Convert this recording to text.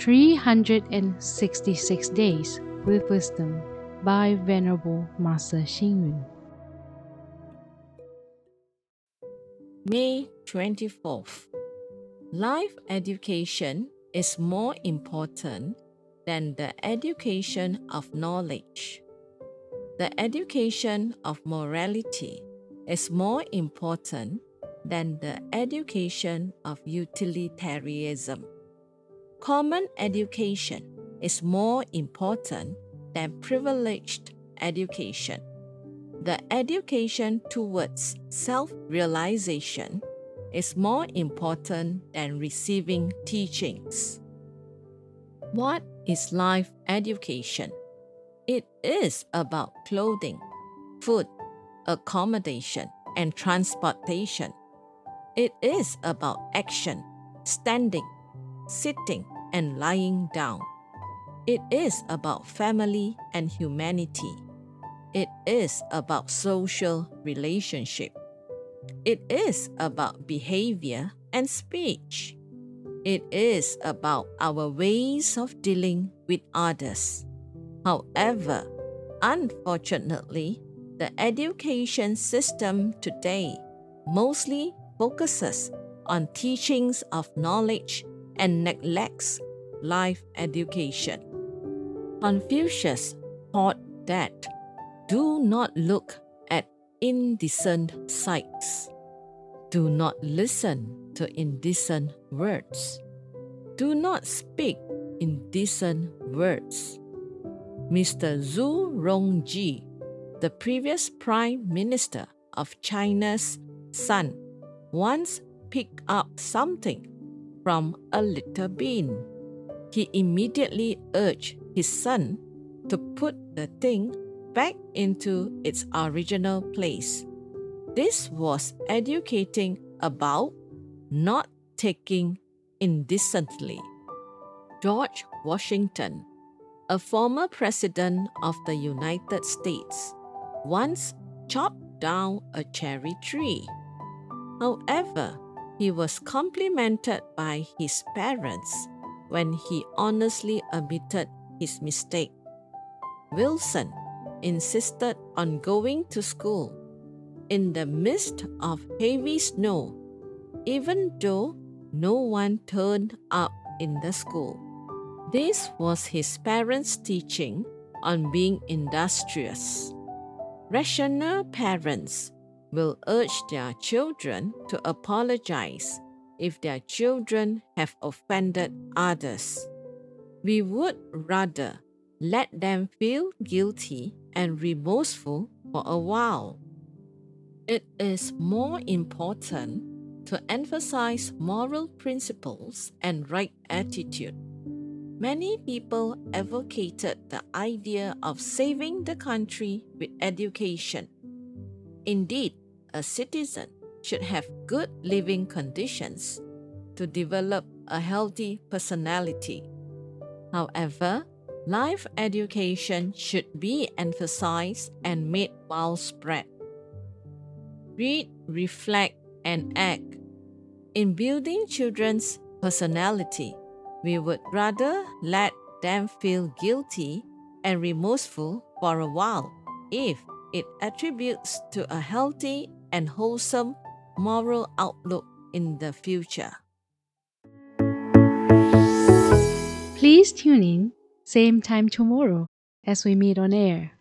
366 Days with Wisdom by Venerable Master Xing. May 24th. Life education is more important than the education of knowledge. The education of morality is more important than the education of utilitarianism. Common education is more important than privileged education. The education towards self realization is more important than receiving teachings. What is life education? It is about clothing, food, accommodation, and transportation. It is about action, standing, sitting, and lying down. It is about family and humanity. It is about social relationship. It is about behavior and speech. It is about our ways of dealing with others. However, unfortunately, the education system today mostly focuses on teachings of knowledge and neglects life education. Confucius taught that do not look at indecent sights, do not listen to indecent words, do not speak indecent words. Mr. Zhu Rongji, the previous Prime Minister of China's son, once picked up something from a little bin. He immediately urged his son to put the thing back into its original place. This was educating about not taking indecently. George Washington, a former president of the United States, once chopped down a cherry tree. However, he was complimented by his parents when he honestly admitted his mistake. Wilson insisted on going to school in the midst of heavy snow, even though no one turned up in the school. This was his parents' teaching on being industrious. Rational parents will urge their children to apologize if their children have offended others. We would rather let them feel guilty and remorseful for a while. It is more important to emphasize moral principles and right attitude. Many people advocated the idea of saving the country with education. Indeed, a citizen should have good living conditions to develop a healthy personality. However, life education should be emphasized and made widespread. Read, reflect, and act. In building children's personality, we would rather let them feel guilty and remorseful for a while if it attributes to a healthy and wholesome moral outlook in the future. Please tune in, same time tomorrow as we meet on air.